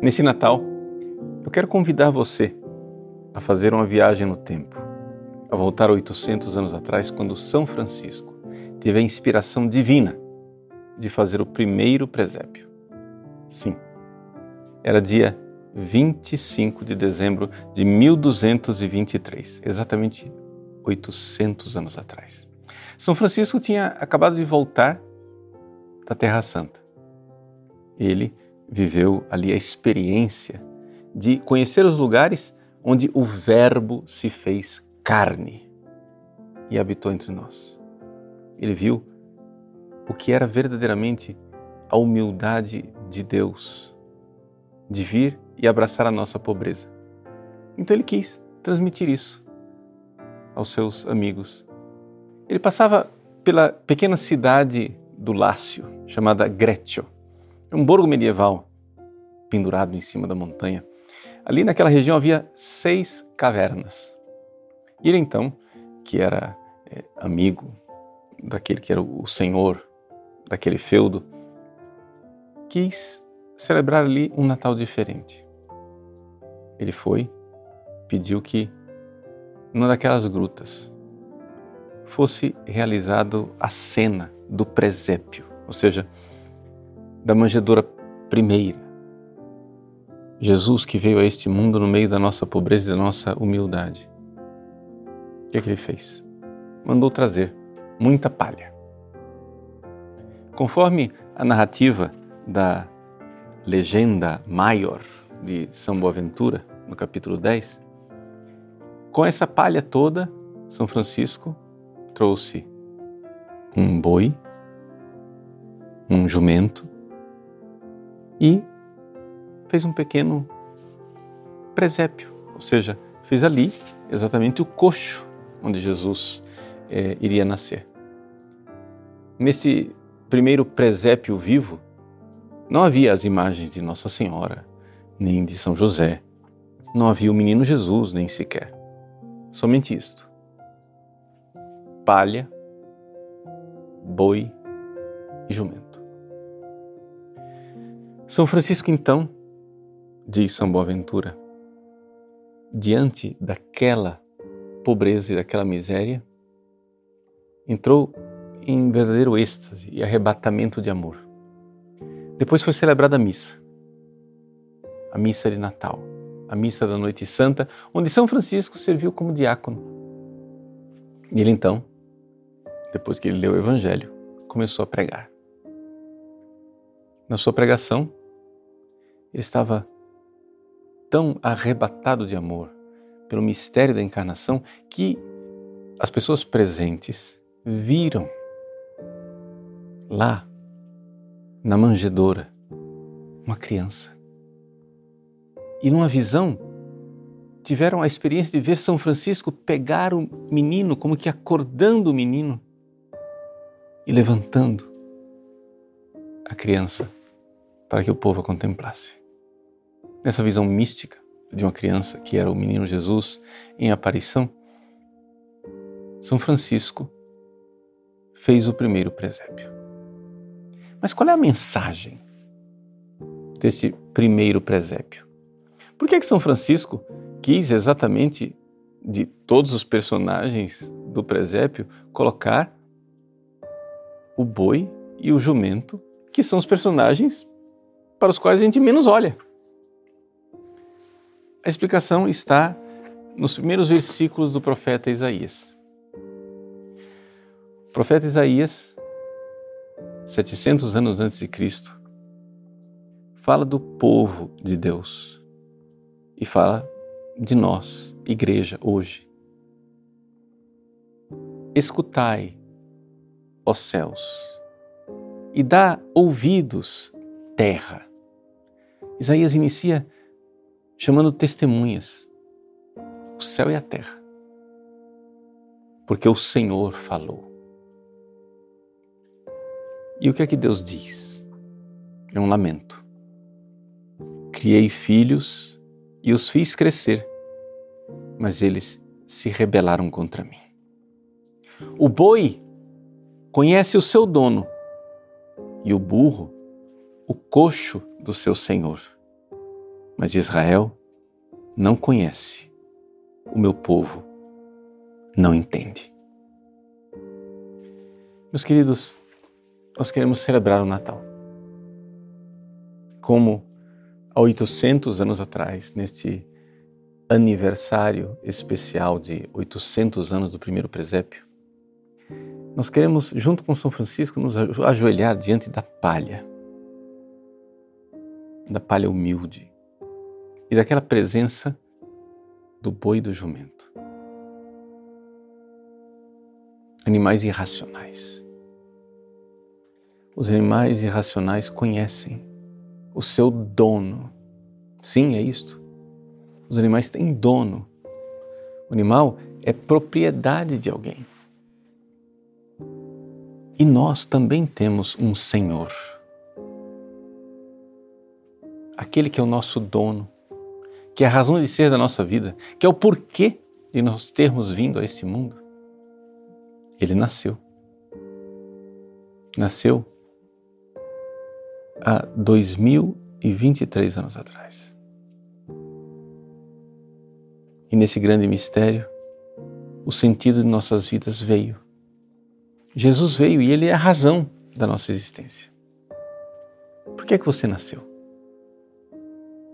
Nesse Natal, eu quero convidar você a fazer uma viagem no tempo, a voltar 800 anos atrás, quando São Francisco teve a inspiração divina de fazer o primeiro presépio. Sim, era dia 25 de dezembro de 1223, exatamente 800 anos atrás. São Francisco tinha acabado de voltar da Terra Santa. Ele viveu ali a experiência de conhecer os lugares onde o Verbo se fez carne e habitou entre nós. Ele viu o que era verdadeiramente a humildade de Deus, de vir e abraçar a nossa pobreza. Então ele quis transmitir isso aos seus amigos. Ele passava pela pequena cidade do Lácio, chamada Greccio um borgo medieval pendurado em cima da montanha. Ali naquela região havia seis cavernas. E ele então, que era é, amigo daquele que era o senhor daquele feudo, quis celebrar ali um Natal diferente. Ele foi, pediu que numa daquelas grutas fosse realizado a cena do presépio, ou seja, da manjedoura primeira. Jesus que veio a este mundo no meio da nossa pobreza e da nossa humildade. O que, é que ele fez? Mandou trazer muita palha. Conforme a narrativa da legenda maior de São Boaventura, no capítulo 10, com essa palha toda, São Francisco trouxe um boi, um jumento, e fez um pequeno presépio, ou seja, fez ali exatamente o coxo onde Jesus é, iria nascer. Nesse primeiro presépio vivo, não havia as imagens de Nossa Senhora, nem de São José, não havia o menino Jesus, nem sequer. Somente isto: palha, boi e jumento. São Francisco, então, diz São Boaventura, diante daquela pobreza e daquela miséria, entrou em verdadeiro êxtase e arrebatamento de amor. Depois foi celebrada a missa, a missa de Natal, a missa da Noite Santa, onde São Francisco serviu como diácono. E ele então, depois que ele leu o Evangelho, começou a pregar. Na sua pregação, ele estava tão arrebatado de amor pelo mistério da encarnação que as pessoas presentes viram lá na manjedoura uma criança. E numa visão tiveram a experiência de ver São Francisco pegar o menino, como que acordando o menino e levantando a criança para que o povo a contemplasse. Nessa visão mística de uma criança que era o menino Jesus em aparição, São Francisco fez o primeiro presépio. Mas qual é a mensagem desse primeiro presépio? Por que, é que São Francisco quis exatamente de todos os personagens do presépio colocar o boi e o jumento, que são os personagens para os quais a gente menos olha. A explicação está nos primeiros versículos do profeta Isaías. O profeta Isaías, 700 anos antes de Cristo, fala do povo de Deus e fala de nós, igreja, hoje. Escutai, ó céus, e dá ouvidos, terra Isaías inicia chamando testemunhas, o céu e a terra, porque o Senhor falou. E o que é que Deus diz? É um lamento. Criei filhos e os fiz crescer, mas eles se rebelaram contra mim. O boi conhece o seu dono e o burro o coxo do seu senhor. Mas Israel não conhece, o meu povo não entende. Meus queridos, nós queremos celebrar o Natal. Como há 800 anos atrás, neste aniversário especial de 800 anos do primeiro presépio, nós queremos, junto com São Francisco, nos ajoelhar diante da palha, da palha humilde e daquela presença do boi e do jumento. Animais irracionais. Os animais irracionais conhecem o seu dono. Sim, é isto. Os animais têm dono. O animal é propriedade de alguém. E nós também temos um Senhor. Aquele que é o nosso dono, que é a razão de ser da nossa vida, que é o porquê de nós termos vindo a esse mundo. Ele nasceu. Nasceu há 2023 anos atrás. E nesse grande mistério, o sentido de nossas vidas veio Jesus veio e ele é a razão da nossa existência. Por que é que você nasceu?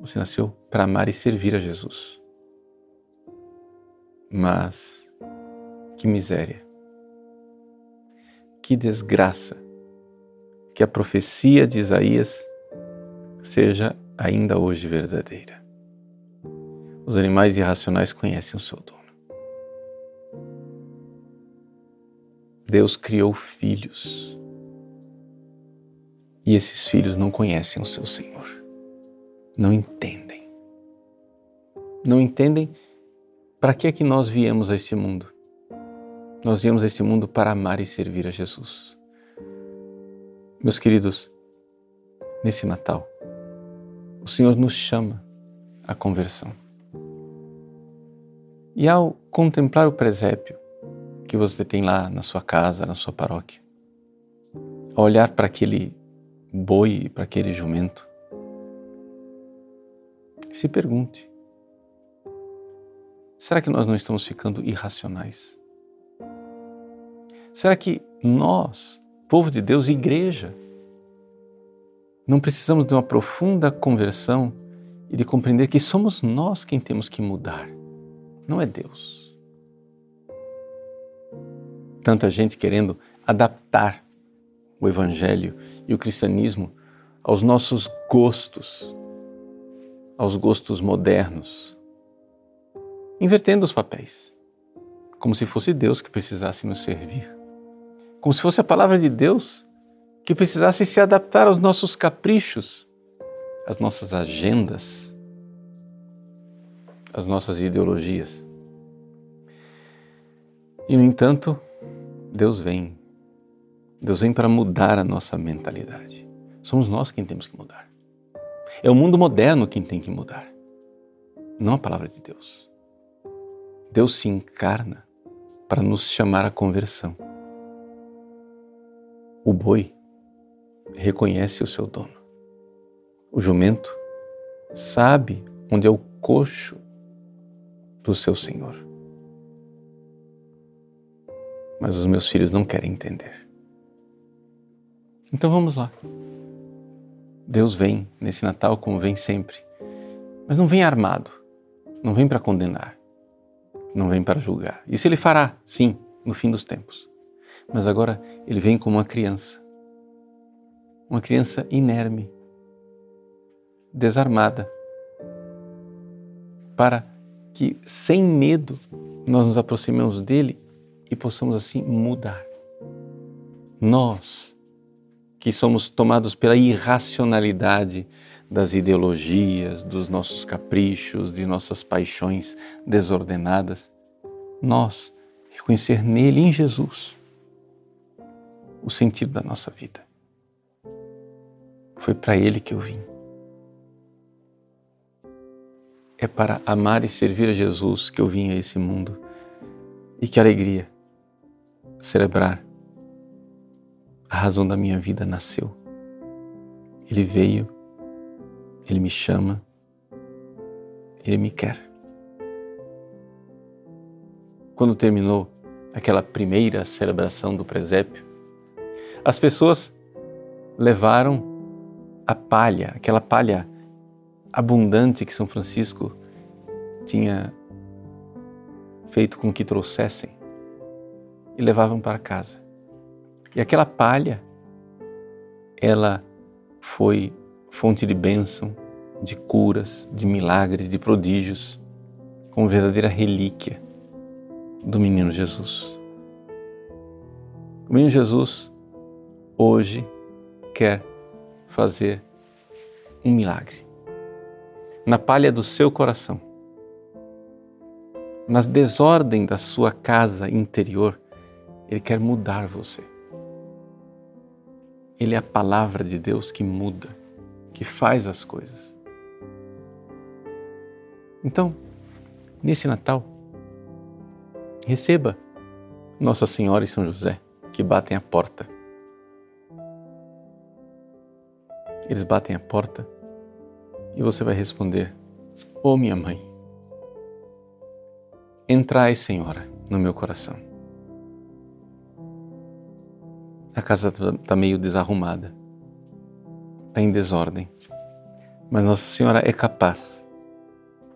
Você nasceu para amar e servir a Jesus. Mas que miséria. Que desgraça que a profecia de Isaías seja ainda hoje verdadeira. Os animais irracionais conhecem o seu dono. Deus criou filhos. E esses filhos não conhecem o seu Senhor. Não entendem. Não entendem para que é que nós viemos a esse mundo. Nós viemos a esse mundo para amar e servir a Jesus. Meus queridos, nesse Natal, o Senhor nos chama à conversão. E ao contemplar o presépio, que você tem lá na sua casa, na sua paróquia. Ao olhar para aquele boi, para aquele jumento, se pergunte: será que nós não estamos ficando irracionais? Será que nós, povo de Deus, igreja, não precisamos de uma profunda conversão e de compreender que somos nós quem temos que mudar, não é Deus? tanta gente querendo adaptar o Evangelho e o cristianismo aos nossos gostos, aos gostos modernos, invertendo os papéis, como se fosse Deus que precisasse nos servir, como se fosse a palavra de Deus que precisasse se adaptar aos nossos caprichos, às nossas agendas, às nossas ideologias. E, no entanto, Deus vem. Deus vem para mudar a nossa mentalidade. Somos nós quem temos que mudar. É o mundo moderno quem tem que mudar, não a palavra de Deus. Deus se encarna para nos chamar à conversão. O boi reconhece o seu dono. O jumento sabe onde é o coxo do seu senhor mas os meus filhos não querem entender. Então vamos lá. Deus vem nesse Natal como vem sempre, mas não vem armado, não vem para condenar, não vem para julgar. Isso ele fará, sim, no fim dos tempos. Mas agora ele vem como uma criança, uma criança inerme, desarmada, para que, sem medo, nós nos aproximemos dele e possamos assim mudar. Nós, que somos tomados pela irracionalidade das ideologias, dos nossos caprichos, de nossas paixões desordenadas, nós reconhecer nele, em Jesus, o sentido da nossa vida. Foi para ele que eu vim. É para amar e servir a Jesus que eu vim a esse mundo. E que alegria celebrar. A razão da minha vida nasceu. Ele veio, ele me chama Ele me quer. Quando terminou aquela primeira celebração do presépio, as pessoas levaram a palha, aquela palha abundante que São Francisco tinha feito com que trouxessem e levavam para casa. E aquela palha, ela foi fonte de bênção, de curas, de milagres, de prodígios, como verdadeira relíquia do menino Jesus. O menino Jesus hoje quer fazer um milagre na palha do seu coração, nas desordem da sua casa interior, ele quer mudar você. Ele é a palavra de Deus que muda, que faz as coisas. Então, nesse Natal, receba Nossa Senhora e São José que batem a porta. Eles batem a porta e você vai responder: Oh, minha mãe, entrai, Senhora, no meu coração. A casa está meio desarrumada, está em desordem, mas Nossa Senhora é capaz,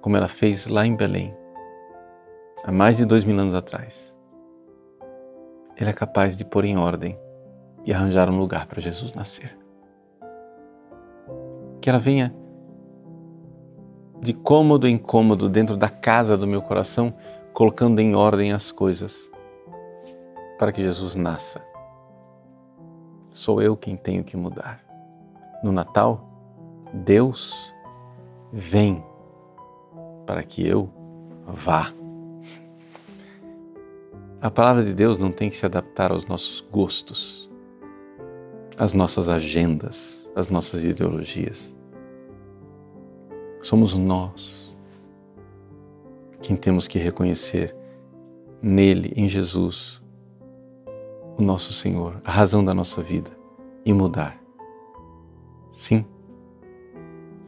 como ela fez lá em Belém, há mais de dois mil anos atrás. Ela é capaz de pôr em ordem e arranjar um lugar para Jesus nascer. Que ela venha de cômodo em cômodo dentro da casa do meu coração, colocando em ordem as coisas, para que Jesus nasça. Sou eu quem tenho que mudar. No Natal, Deus vem para que eu vá. A palavra de Deus não tem que se adaptar aos nossos gostos, às nossas agendas, às nossas ideologias. Somos nós quem temos que reconhecer nele, em Jesus, o nosso Senhor, a razão da nossa vida e mudar. Sim,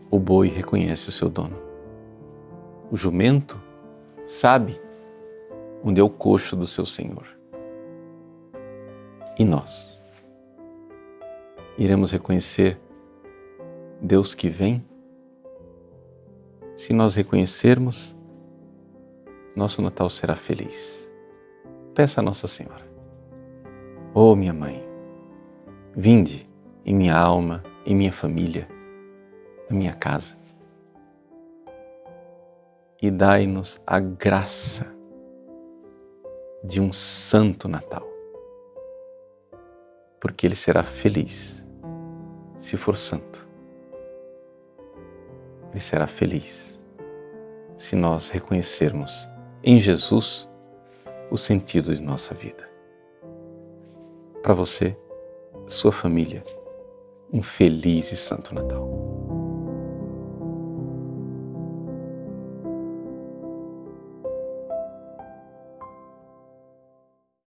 o boi reconhece o seu dono. O jumento sabe onde é o coxo do seu Senhor. E nós iremos reconhecer Deus que vem se nós reconhecermos, nosso Natal será feliz. Peça a Nossa Senhora. Oh, minha mãe, vinde em minha alma, em minha família, na minha casa e dai-nos a graça de um santo Natal, porque ele será feliz se for santo ele será feliz se nós reconhecermos em Jesus o sentido de nossa vida. Para você, sua família, um feliz e santo Natal.